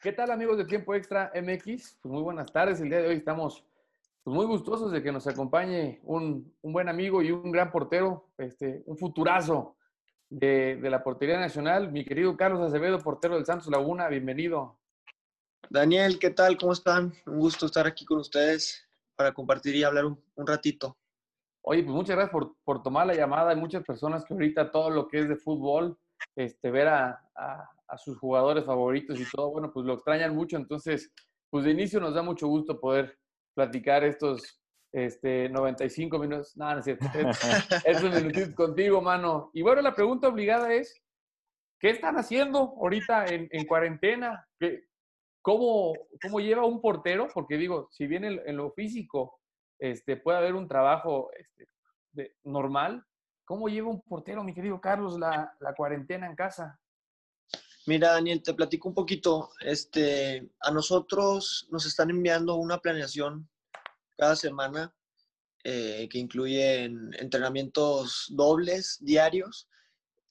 ¿Qué tal amigos de Tiempo Extra MX? Pues muy buenas tardes. El día de hoy estamos pues, muy gustosos de que nos acompañe un, buen amigo y un gran portero, este, un futurazo de, de, la portería nacional, mi querido Carlos Acevedo, portero del Santos Laguna. Bienvenido. Daniel, ¿qué tal? ¿Cómo están? Un gusto estar aquí con ustedes para compartir y hablar un, ratito. Oye, pues muchas gracias por, por, tomar la llamada. Hay muchas personas que ahorita todo lo que es de fútbol, este, ver a, a sus jugadores favoritos y todo, bueno, pues lo extrañan mucho. Entonces, pues de inicio nos da mucho gusto poder platicar estos este, 95 minutos. No, no es cierto. Estos minutitos contigo, mano. Y bueno, la pregunta obligada es, ¿qué están haciendo ahorita en, en cuarentena? ¿Qué, cómo, ¿Cómo lleva un portero? Porque digo, si bien en, lo físico este, puede haber un trabajo este, de, normal, ¿cómo lleva un portero, mi querido Carlos, la, cuarentena en casa? Mira, Daniel, te platico un poquito. Este, a nosotros nos están enviando una planeación cada semana eh, que incluye entrenamientos dobles diarios,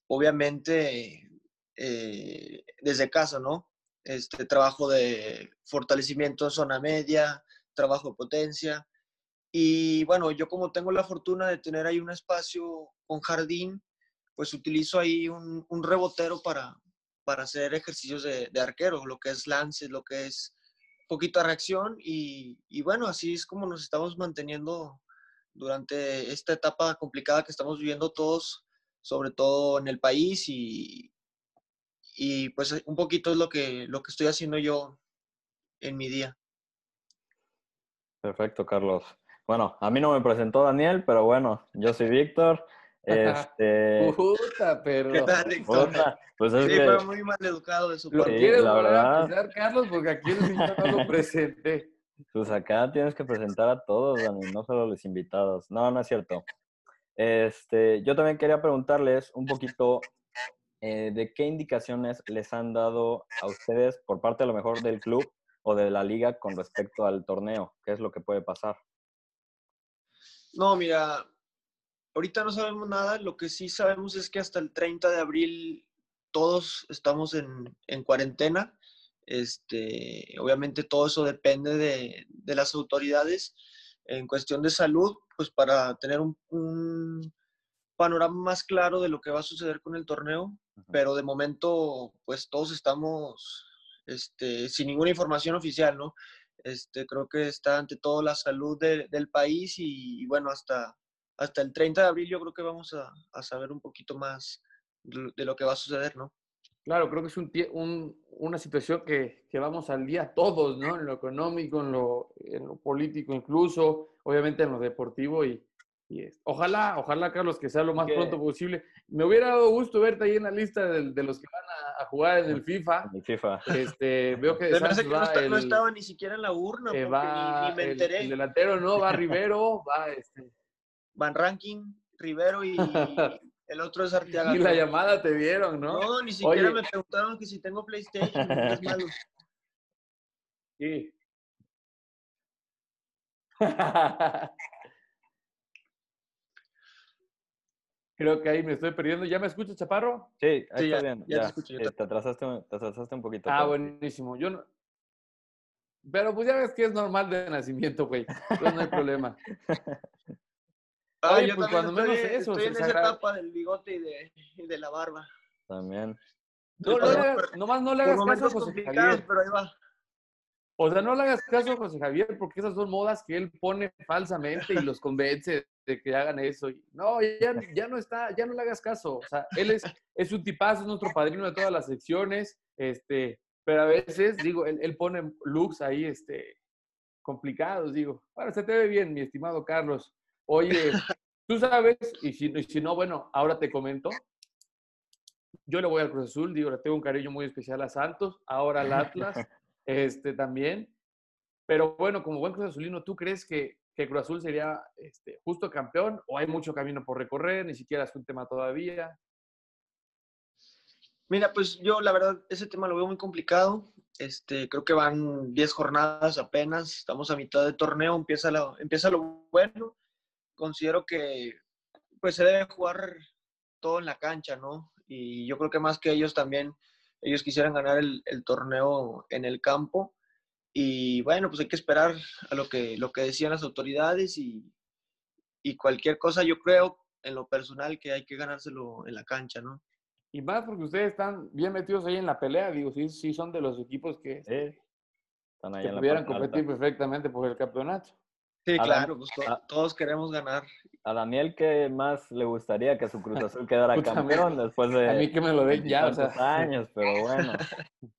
obviamente eh, desde casa, ¿no? Este trabajo de fortalecimiento en zona media, trabajo de potencia. Y bueno, yo como tengo la fortuna de tener ahí un espacio con jardín, pues utilizo ahí un rebotero para, para hacer ejercicios de, arquero, lo que es lances, lo que es poquita reacción y, bueno, así es como nos estamos manteniendo durante esta etapa complicada que estamos viviendo todos, sobre todo en el país y, y pues un poquito es lo que, lo que estoy haciendo yo en mi día. Perfecto, Carlos. Bueno, a mí no me presentó Daniel, pero bueno, yo soy Víctor. Este... Puta, pero. ¿Qué tal, Pues es sí, que... fue muy mal educado de su parte. Lo quieres la verdad. Carlos, porque aquí el no lo presenté. Pues acá tienes que presentar a todos, Dani, no solo a los invitados. No, no es cierto. Este, yo también quería preguntarles un poquito eh, de qué indicaciones les han dado a ustedes por parte a lo mejor del club o de la liga con respecto al torneo. ¿Qué es lo que puede pasar? No, mira, Ahorita no sabemos nada, lo que sí sabemos es que hasta el 30 de abril todos estamos en, en cuarentena. Este, obviamente todo eso depende de, de, las autoridades en cuestión de salud, pues para tener un, un, panorama más claro de lo que va a suceder con el torneo, pero de momento pues todos estamos este, sin ninguna información oficial, ¿no? Este, creo que está ante todo la salud de, del país y, bueno, hasta, hasta el 30 de abril yo creo que vamos a, a saber un poquito más de lo que va a suceder, ¿no? Claro, creo que es un, un, una situación que, que, vamos al día todos, ¿no? En lo económico, en lo, en lo político incluso, obviamente en lo deportivo y, y ojalá, ojalá Carlos, que sea lo más pronto posible. Me hubiera dado gusto verte ahí en la lista de, de los que van a, a, jugar en el FIFA. El FIFA. Este, veo que, que no, no, estaba ni siquiera en la urna, va, ni, me enteré. El, el, delantero no, va Rivero, va este, Van Ranking, Rivero y el otro es Arteaga. Y la llamada te dieron, ¿no? No, ni siquiera me preguntaron que si tengo PlayStation. es malo. Sí. Creo que ahí me estoy perdiendo. ¿Ya me escuchas, Chaparro? Sí, ahí sí, está ya, bien. Ya, te escucho. Te, atrasaste, te atrasaste un poquito. Ah, buenísimo. Yo no... Pero pues ya ves que es normal de nacimiento, güey. Entonces no hay problema. Ah, Oye, pues cuando menos eso. Estoy en esa etapa del bigote y de, y de la barba. También. No, no, hagas, nomás no le hagas caso a José Javier. Pero ahí va. O sea, no le hagas caso a José Javier porque esas son modas que él pone falsamente y los convence de que hagan eso. No, ya, ya no está, ya no le hagas caso. O sea, él es, es un tipazo, es nuestro padrino de todas las secciones, este, pero a veces, digo, él, él pone looks ahí, este, complicados, digo. Bueno, se te ve bien, mi estimado Carlos. Oye, tú sabes, y si, y si no, bueno, ahora te comento. Yo le voy al Cruz Azul, digo, le tengo un cariño muy especial a Santos, ahora al Atlas, este también. Pero bueno, como buen Cruz Azulino, ¿tú crees que, que Cruz Azul sería este, justo campeón o hay mucho camino por recorrer? Ni siquiera es un tema todavía. Mira, pues yo la verdad ese tema lo veo muy complicado. Este, creo que van 10 jornadas apenas, estamos a mitad de torneo, empieza lo, empieza lo bueno considero que pues se debe jugar todo en la cancha, ¿no? Y yo creo que más que ellos también ellos quisieran ganar el, el torneo en el campo. Y bueno, pues hay que esperar a lo que, lo que decían las autoridades y, y cualquier cosa, yo creo en lo personal que hay que ganárselo en la cancha, ¿no? Y más porque ustedes están bien metidos ahí en la pelea, digo, sí, sí son de los equipos que, Sí. Están ahí que en la pudieran alta. competir perfectamente por el campeonato. Sí, claro, pues to- todos queremos ganar. A Daniel, ¿qué más le gustaría que su Cruz Azul quedara Puta, campeón después de A mí que me lo den ya, o sea. años? Pero bueno.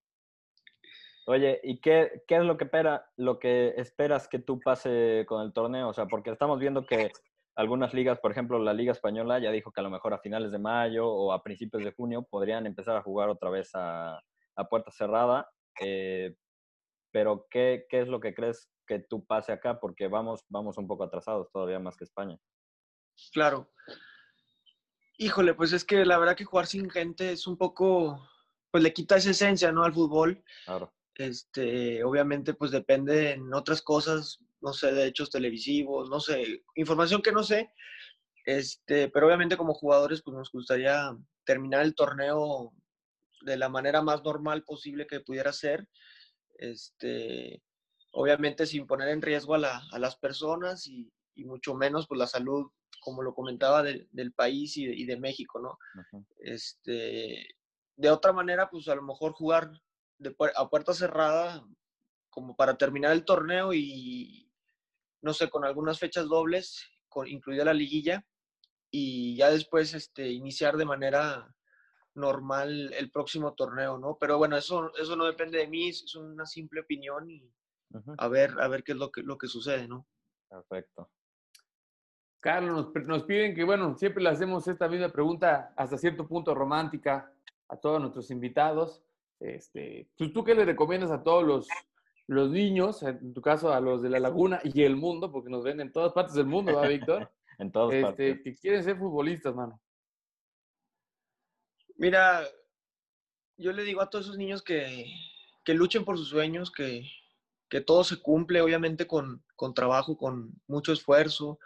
Oye, ¿y qué, qué es lo que, espera, lo que esperas que tú pase con el torneo? O sea, porque estamos viendo que algunas ligas, por ejemplo, la Liga Española ya dijo que a lo mejor a finales de mayo o a principios de junio podrían empezar a jugar otra vez a, a puerta cerrada. eh, pero, ¿qué, ¿qué es lo que crees que tú pase acá? Porque vamos, vamos un poco atrasados todavía más que España. Claro. Híjole, pues es que la verdad que jugar sin gente es un poco, pues le quita esa esencia, ¿no? Al fútbol. Claro. Este, obviamente, pues depende en otras cosas, no sé, de hechos televisivos, no sé, información que no sé. Este, pero obviamente como jugadores, pues nos gustaría terminar el torneo de la manera más normal posible que pudiera ser. Este, obviamente sin poner en riesgo a, la- a las personas y, y mucho menos pues la salud, como lo comentaba, de- del país y de, y de México, ¿no? Este, de otra manera, pues a lo mejor jugar de a puerta cerrada como para terminar el torneo y, no sé, con algunas fechas dobles, con, incluida la liguilla, y ya después este, iniciar de manera normal el próximo torneo, ¿no? Pero bueno, eso, eso no depende de mí, es una simple opinión y Ujú. a ver, a ver qué es lo que, lo que sucede, ¿no? Perfecto. Carlos, nos, nos piden que, bueno, siempre le hacemos esta misma pregunta hasta cierto punto romántica a todos nuestros invitados. Este, pues, ¿Tú qué le recomiendas a todos los, los niños, en tu caso a los de la laguna y el mundo, porque nos ven en todas partes del mundo, ¿verdad, Víctor? En todas Este, partes. que quieren ser futbolistas, mano. Mira, yo le digo a todos esos niños que, que luchen por sus sueños, que, que todo se cumple, obviamente, con, con trabajo, con mucho esfuerzo,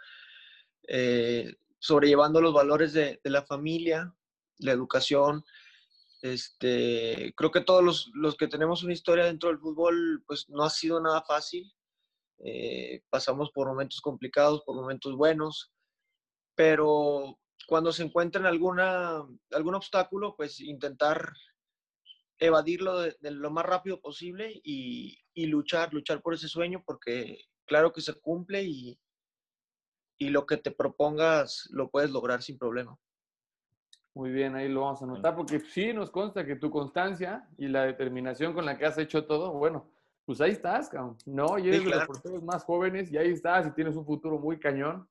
eh, sobrellevando los valores de, de la familia, la educación. Este, creo que todos los, los que tenemos una historia dentro del fútbol, pues no ha sido nada fácil. Eh, pasamos por momentos complicados, por momentos buenos, pero cuando se encuentren alguna, algún obstáculo, pues intentar evadirlo de, de lo más rápido posible y, y luchar, luchar por ese sueño, porque claro que se cumple y, y lo que te propongas lo puedes lograr sin problema. Muy bien, ahí lo vamos a anotar, porque sí nos consta que tu constancia y la determinación con la que has hecho todo, bueno, pues ahí estás, cabrón. No, y eres de los claro. porteros más jóvenes y ahí estás y tienes un futuro muy cañón.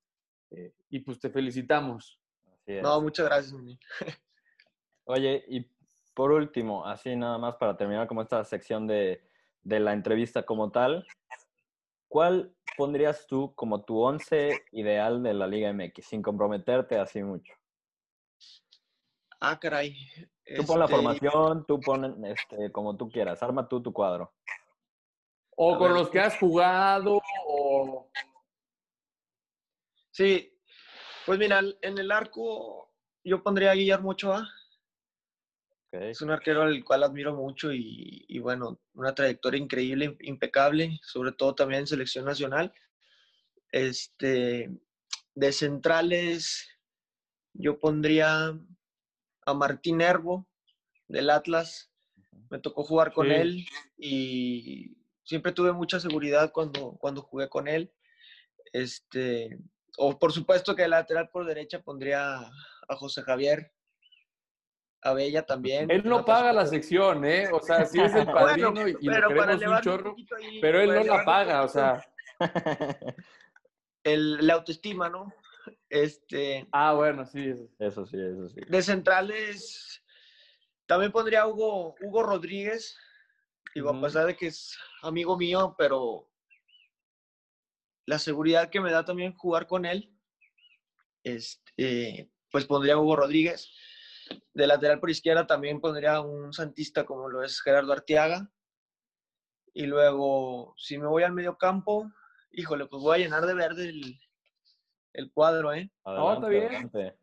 eh, y pues te felicitamos. Así es. No, muchas gracias. Oye, y por último, así nada más para terminar como esta sección de, de la entrevista como tal, ¿cuál pondrías tú como tu once ideal de la Liga MX, sin comprometerte así mucho? Ah, caray. Tú pon la Este, formación, tú pon este, como tú quieras, arma tú tu cuadro. O A con ver. los que has jugado, o Sí, pues mira, en el arco yo pondría a Guillermo Ochoa. Es un arquero al cual admiro mucho y, y bueno, una trayectoria increíble, impecable, sobre todo también en selección nacional. Este, de centrales, yo pondría a Martín Herbo del Atlas. Me tocó jugar con Sí. él y siempre tuve mucha seguridad cuando, cuando jugué con él. Este, o por supuesto que de lateral por derecha pondría a José Javier Abella también. él no paga la sección, ¿eh? O sea, sí es el Bueno, padrino y, y lo pero para queremos un chorro, ahí, pero él no la paga, o sea. el- la autoestima, ¿no? Este, Ah, bueno, sí. eso. Eso sí, eso sí. de centrales, también pondría a Hugo, Hugo Rodríguez. Digo, Ujú. a pesar de que es amigo mío, pero la seguridad que me da también jugar con él, este, pues pondría a Hugo Rodríguez. De lateral por izquierda también pondría un santista como lo es Gerardo Arteaga. Y luego, si me voy al medio campo, híjole, pues voy a llenar de verde el, el cuadro, ¿eh? Adelante, está bien. adelante.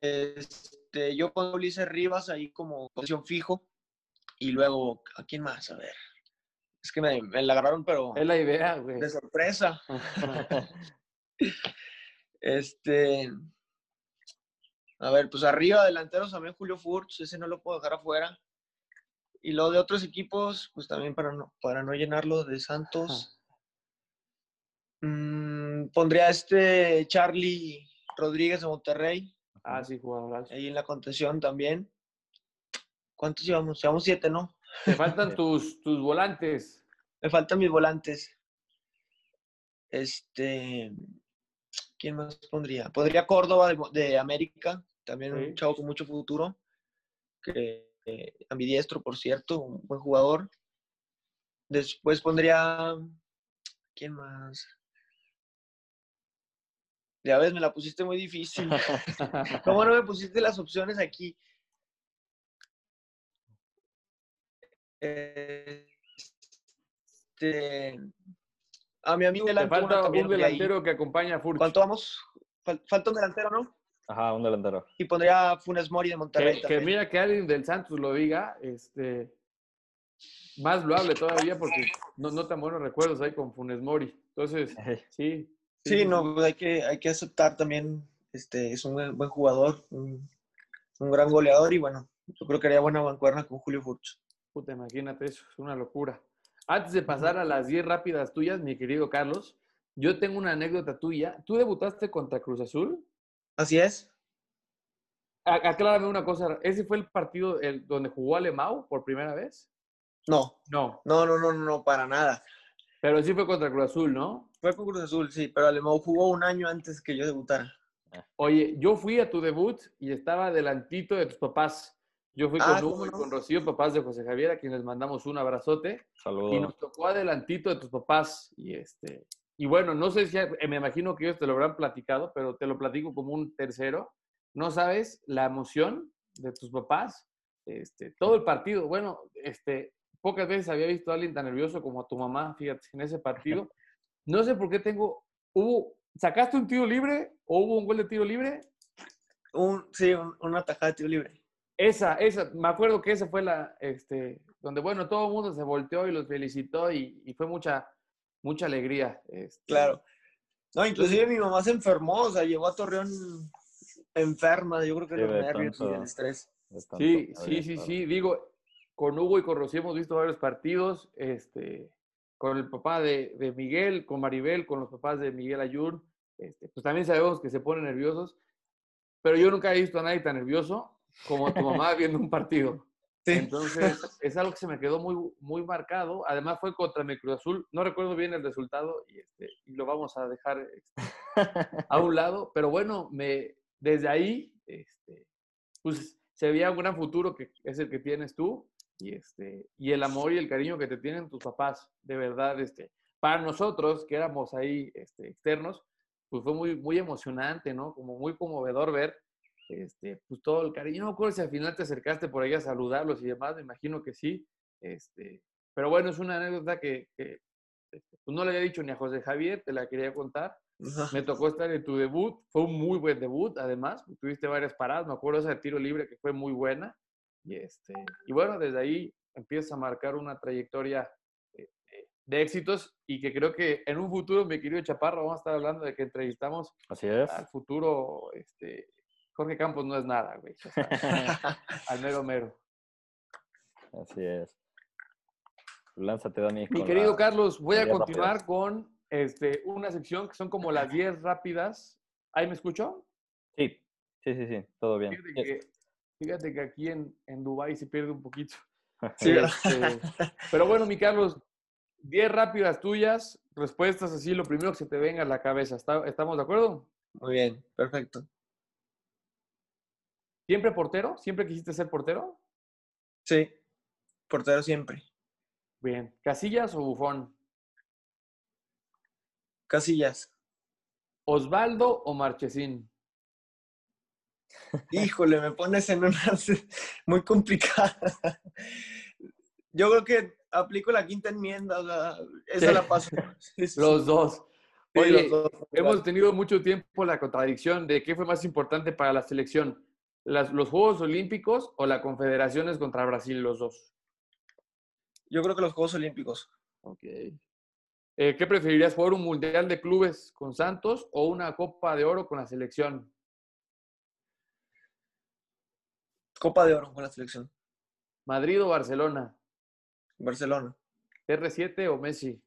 Este, yo pongo Ulises Rivas ahí como posición fijo. Y luego, ¿a quién más? A ver. Es que me, me la agarraron, pero Es la idea, güey. de sorpresa. Este. A ver, pues arriba delanteros también Julio Furch, ese no lo puedo dejar afuera. Y lo de otros equipos, pues también para no, para no llenarlo de Santos. mm, pondría este Charlie Rodríguez de Monterrey, Ah, sí, jugadorazo. ahí en la contención también. ¿Cuántos llevamos? Llevamos siete, ¿no? Te faltan tus, tus volantes. Me faltan mis volantes. Este. ¿Quién más pondría? Pondría Córdoba de, de América, también Sí. un chavo con mucho futuro. Que eh, ambidiestro, por cierto, un buen jugador. Después pondría. ¿Quién más? Ya ves, me la pusiste muy difícil. ¿Cómo no me pusiste las opciones aquí? Este, a mi amigo Te delante uno falta un delantero que acompaña a Furch. ¿Cuánto vamos? Fal- falta un delantero, ¿no? Ajá, un delantero. Y pondría Funes Mori de Monterrey. Que, mira que alguien del Santos lo diga, este, más loable todavía porque no, no tan buenos recuerdos hay con Funes Mori. Entonces, sí. Sí, no, hay que, hay que aceptar también, este, es un buen, buen jugador, un, un gran goleador y bueno, yo creo que haría buena bancuerna con Julio Furch. Puta, imagínate eso, es una locura. Antes de pasar a las 10 rápidas tuyas, mi querido Carlos, yo tengo una anécdota tuya. ¿Tú debutaste contra Cruz Azul? Así es. Aclárame una cosa, ¿ese fue el partido el, donde jugó Alemão por primera vez? No, No, no, no, no, no, para nada. pero sí fue contra Cruz Azul, ¿no? Fue con Cruz Azul, sí, pero Alemão jugó un año antes que yo debutara. Oye, yo fui a tu debut y estaba adelantito de tus papás. Yo fui Ah, con Hugo ¿cómo y no? con Rocío, papás de José Javier, a quienes les mandamos un abrazote. Y Saludos. nos tocó adelantito de tus papás. Y, este, y bueno, no sé si, eh, me imagino que ellos te lo habrán platicado, pero te lo platico como un tercero. No sabes la emoción de tus papás. Este, todo el partido, bueno, este, pocas veces había visto a alguien tan nervioso como a tu mamá, fíjate, en ese partido. No sé por qué tengo, hubo, ¿sacaste un tiro libre o hubo un gol de tiro libre? Un, sí, un- una tajada de tiro libre. Esa, esa, me acuerdo que esa fue la, este, donde, bueno, todo el mundo se volteó y los felicitó y, y fue mucha, mucha alegría. este. Claro. No, inclusive mi mamá se enfermó, o sea, llegó a Torreón enferma, yo creo que Sí, los nervios y el estrés. Sí, sí, sí, sí. Digo, con Hugo y con Rocío hemos visto varios partidos, este, con el papá de, de Miguel, con Maribel, con los papás de Miguel Ayur, este, pues también sabemos que se ponen nerviosos, pero yo nunca he visto a nadie tan nervioso como tu mamá viendo un partido. Sí. Entonces, es algo que se me quedó muy, muy marcado. Además, fue contra mi Cruz Azul. No recuerdo bien el resultado y, este, y lo vamos a dejar este, a un lado. Pero bueno, me, desde ahí, este, pues se veía un gran futuro que es el que tienes tú y, este, y el amor y el cariño que te tienen tus papás. De verdad, este, para nosotros que éramos ahí este, externos, pues fue muy, muy emocionante, ¿no? Como muy conmovedor ver este, pues todo el cariño. No me acuerdo si al final te acercaste por ahí a saludarlos y demás, me imagino que sí. Este, pero bueno, es una anécdota que, que, este, pues no le había dicho ni a José Javier, te la quería contar. Me tocó estar en tu debut, fue un muy buen debut, además, tuviste varias paradas, me acuerdo esa de tiro libre que fue muy buena. Y, este, y bueno, desde ahí empiezas a marcar una trayectoria eh, eh, de éxitos y que creo que en un futuro, mi querido Chaparro, vamos a estar hablando de que entrevistamos Así es. al futuro, este, Jorge Campos no es nada, güey. o sea, al mero mero. Así es. Lánzate, Dani. Mi querido la- Carlos, voy a continuar rápidas. con este, una sección que son como las 10 rápidas. ¿Ahí me escuchó? Sí, sí, sí, sí, todo bien. Fíjate que, fíjate que aquí en, en Dubái se pierde un poquito. Sí. Este, pero bueno, mi Carlos, 10 rápidas tuyas, respuestas así, lo primero que se te venga a la cabeza. ¿Está- ¿Estamos de acuerdo? Muy bien, perfecto. ¿Siempre portero? ¿Siempre quisiste ser portero? Sí, portero siempre. Bien. ¿Casillas o Bufón? Casillas. ¿Osvaldo o Marchesín? Híjole, me pones en una muy complicada. Yo creo que aplico la quinta enmienda, o sea, esa Sí. la paso. Los dos. Sí, los dos, hemos tenido mucho tiempo la contradicción de qué fue más importante para la selección, las- los Juegos Olímpicos o la Confederaciones contra Brasil, los dos? Yo creo que los Juegos Olímpicos. Ok. Eh, ¿Qué preferirías, jugar un Mundial de Clubes con Santos o una Copa de Oro con la selección? Copa de Oro con la selección. ¿Madrid o Barcelona? Barcelona. ¿R7 o Messi?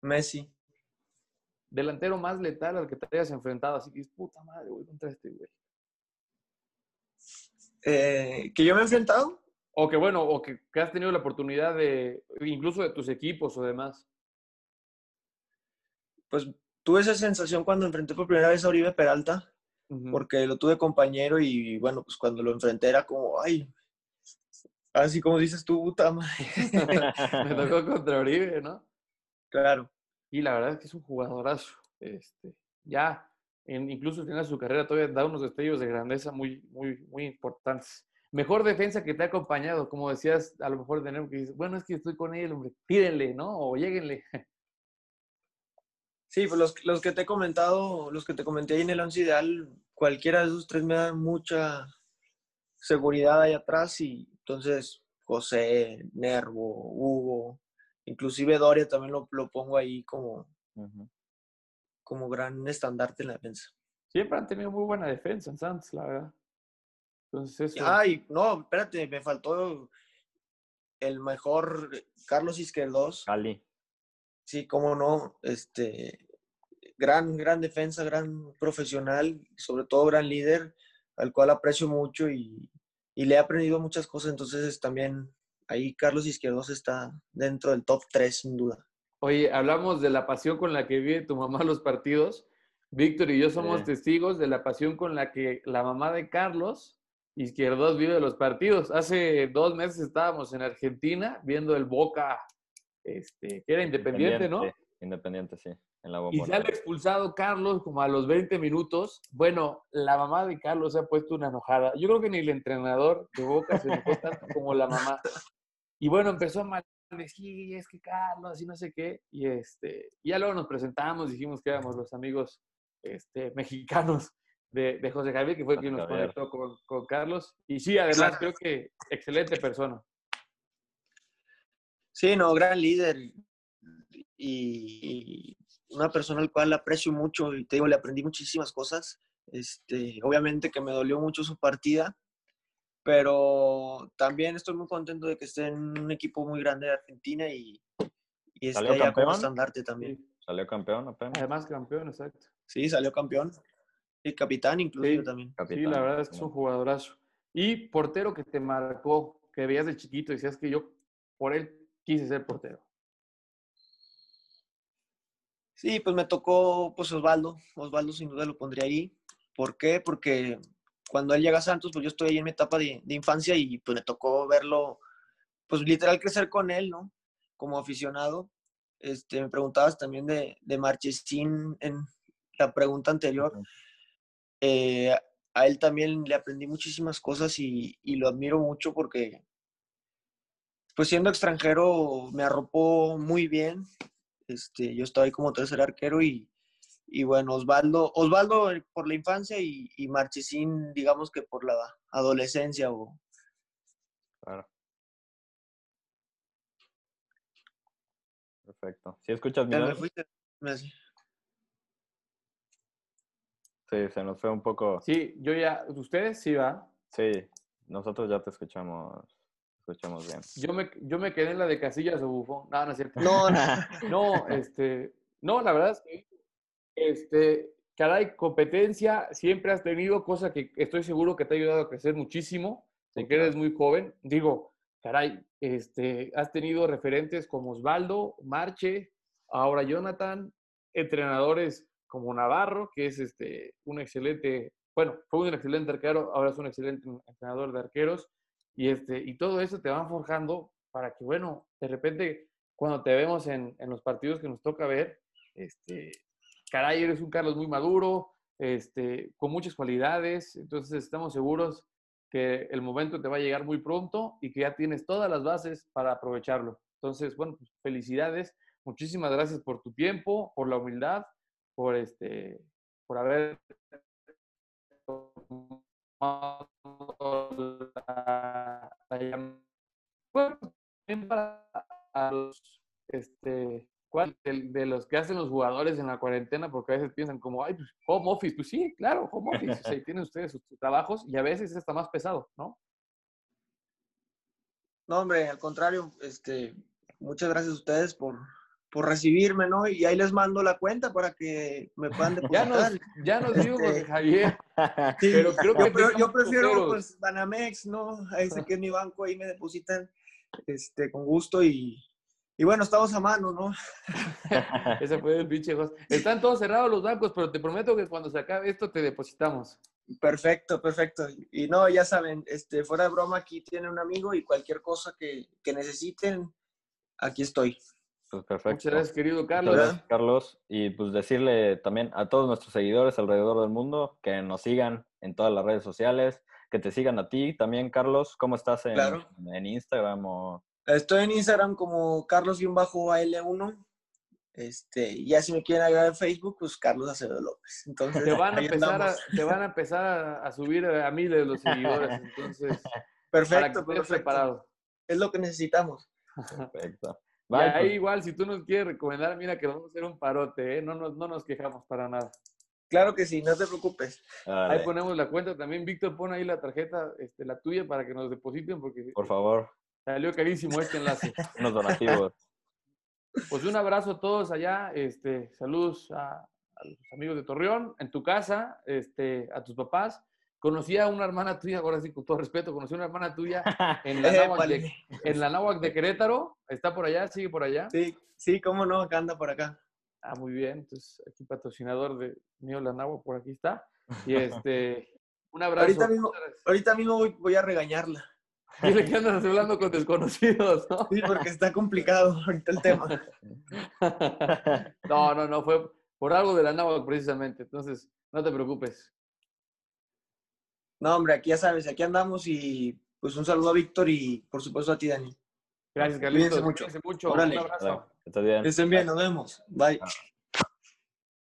Messi. Delantero más letal al que te hayas enfrentado. Así que es puta madre, güey, contra este, güey. Eh, ¿Que yo me he enfrentado? O que bueno, o que, que has tenido la oportunidad de, incluso de tus equipos o demás. Pues tuve esa sensación cuando enfrenté por primera vez a Oribe Peralta, porque lo tuve compañero y bueno, pues cuando lo enfrenté era como, ay, así como dices tú, puta. Me tocó contra Oribe, ¿no? Claro. Y la verdad es que es un jugadorazo. Este, ya, en, incluso al final de su carrera, todavía da unos destellos de grandeza muy, muy, muy importantes. Mejor defensa que te ha acompañado, como decías, a lo mejor tenemos que decir, bueno, es que estoy con él, hombre, tírenle, ¿no? O lléguenle. Sí, pues los, los que te he comentado, los que te comenté ahí en el once ideal, cualquiera de esos tres me da mucha seguridad ahí atrás y entonces José, Nervo, Hugo, inclusive Doria también lo, lo pongo ahí como. Como gran estandarte en la defensa. Siempre han tenido muy buena defensa en Santos, la verdad. Entonces, eso. Ay, no, espérate, me faltó el mejor Carlos Izquierdos. Cali. Sí, cómo no, este, gran, gran defensa, gran profesional, sobre todo gran líder, al cual aprecio mucho y, y le he aprendido muchas cosas, entonces también ahí Carlos Izquierdos está dentro del top 3 sin duda. Oye, hablamos de la pasión con la que vive tu mamá los partidos. Víctor y yo somos Sí. testigos de la pasión con la que la mamá de Carlos Izquierdos vive los partidos. Hace dos meses estábamos en Argentina viendo el Boca, este, que era independiente, ¿no? Independiente, sí. En la Y sale expulsado Carlos como a los 20 minutos. Bueno, la mamá de Carlos se ha puesto una enojada. Yo creo que ni el entrenador de Boca se enojó tanto como la mamá. Y bueno, empezó a maldecir, es que Carlos y no sé qué. Y este, y ya luego nos presentamos, dijimos que éramos los amigos este, mexicanos de, de José Javier, que fue quien nos conectó con, con Carlos. Y sí, además creo que excelente persona. Sí, no, gran líder y, y una persona al cual aprecio mucho y te digo, le aprendí muchísimas cosas. Este, obviamente que me dolió mucho su partida, pero también estoy muy contento de que esté en un equipo muy grande de Argentina y, y esté ¿Salió allá como estandarte también. Sí, Salió campeón apenas. además campeón, exacto. Sí, salió campeón. Y capitán inclusive Sí. también. Sí, la verdad es que es un jugadorazo. Y portero que te marcó, que veías de chiquito y decías que yo por él quise ser portero. Sí, pues me tocó pues Osvaldo. Osvaldo sin duda lo pondría ahí. ¿Por qué? Porque cuando él llega a Santos, pues yo estoy ahí en mi etapa de, de infancia y pues me tocó verlo, pues literal crecer con él, ¿no? Como aficionado. Este, me preguntabas también de, de Marchesín en la pregunta anterior. Eh, a él también le aprendí muchísimas cosas y, y lo admiro mucho porque, pues siendo extranjero, me arropó muy bien. Este, yo estaba ahí como tercer arquero y, y bueno, Osvaldo, Osvaldo eh, por la infancia y, y Marchesín, digamos que por la adolescencia. O, Claro. Perfecto. ¿Sí escuchas mi Ya me voz? fuiste, me hace. Sí, se nos fue un poco. Sí, yo ya, ustedes sí va. Sí, nosotros ya te escuchamos, escuchamos bien. Yo me, yo me quedé en la de Casillas o Bufón. No, no es cierto. No, no. No, este, no, la verdad es que, este, caray, competencia siempre has tenido, cosa que estoy seguro que te ha ayudado a crecer muchísimo, de Sí, que eres claro. muy joven. Digo, caray, este, has tenido referentes como Osvaldo, Marche, ahora Jonathan, entrenadores como Navarro, que es este, un excelente, bueno, fue un excelente arquero, ahora es un excelente entrenador de arqueros, y, este, y todo eso te van forjando para que, bueno, de repente, cuando te vemos en, en los partidos que nos toca ver, este, caray, eres un Carlos muy maduro, este, con muchas cualidades, entonces estamos seguros que el momento te va a llegar muy pronto y que ya tienes todas las bases para aprovecharlo. Entonces, bueno, pues felicidades, muchísimas gracias por tu tiempo, por la humildad, por este, por haber bueno, para los, este, ¿cuál? De, de los que hacen los jugadores en la cuarentena, porque a veces piensan como, ay, pues home office, pues sí, claro, home office, o sea, y tienen ustedes sus, sus trabajos y a veces está más pesado, ¿no? No, hombre, al contrario, este, muchas gracias a ustedes por, por recibirme, ¿no? Y ahí les mando la cuenta para que me puedan Ya nos, depositar. ya nos digo, Este, Javier, Sí, pero creo que yo, prefiero pues Banamex, ¿no? A ese que es mi banco, ahí me depositan este, con gusto y, y bueno, estamos a mano, ¿no? ese fue el pinche José. Están todos cerrados los bancos, pero te prometo que cuando se acabe esto te depositamos. Perfecto, perfecto. Y no, ya saben, este, fuera de broma, aquí tiene un amigo y cualquier cosa que, que necesiten, aquí estoy. Pues perfecto. Muchas gracias, querido Muchas Carlos. gracias, Carlos. Y pues decirle también a todos nuestros seguidores alrededor del mundo que nos sigan en todas las redes sociales, que te sigan a ti también, Carlos. ¿Cómo estás en, Claro. en Instagram? O... Estoy en Instagram como Carlos-AL1. Este, y ya si me quieren agregar en Facebook, pues Carlos Acevedo López. Entonces, Te van a empezar a, te van a, empezar a, a subir a miles de los seguidores, entonces, para que Perfecto, perfecto. preparado. Es lo que necesitamos. Perfecto. Y ahí pues, igual, si tú nos quieres recomendar, mira que vamos a hacer un parote, ¿eh? no, nos, no nos quejamos para nada. Claro que sí, no te preocupes. Ahí ponemos la cuenta también. Víctor, pon ahí la tarjeta, este, la tuya, para que nos depositen, porque por favor, salió carísimo este enlace. unos donativos. Pues un abrazo a todos allá, este, saludos a, a los amigos de Torreón, en tu casa, este, a tus papás. Conocí a una hermana tuya, ahora sí, con todo respeto, conocí a una hermana tuya en la, náhuac de, en la náhuac de Querétaro. ¿Está por allá? ¿Sigue por allá? Sí, sí, cómo no, acá anda por acá. Ah, muy bien. Entonces, aquí patrocinador de mío la náhuac, por aquí está. Y este, un abrazo. Ahorita mismo-. Ahorita mismo voy, voy a regañarla. Dile que andas hablando con desconocidos, ¿no? Sí, porque está complicado ahorita el tema. No, no, no, fue por algo de la náhuac precisamente. Entonces, no te preocupes. No, hombre, aquí ya sabes, aquí andamos y pues un saludo a Víctor y por supuesto a ti, Dani. Gracias, Cuídense Carlitos. mucho. Cuídense mucho. Órale. Un abrazo. Estás bien. Que estén bien, nos vemos. Bye.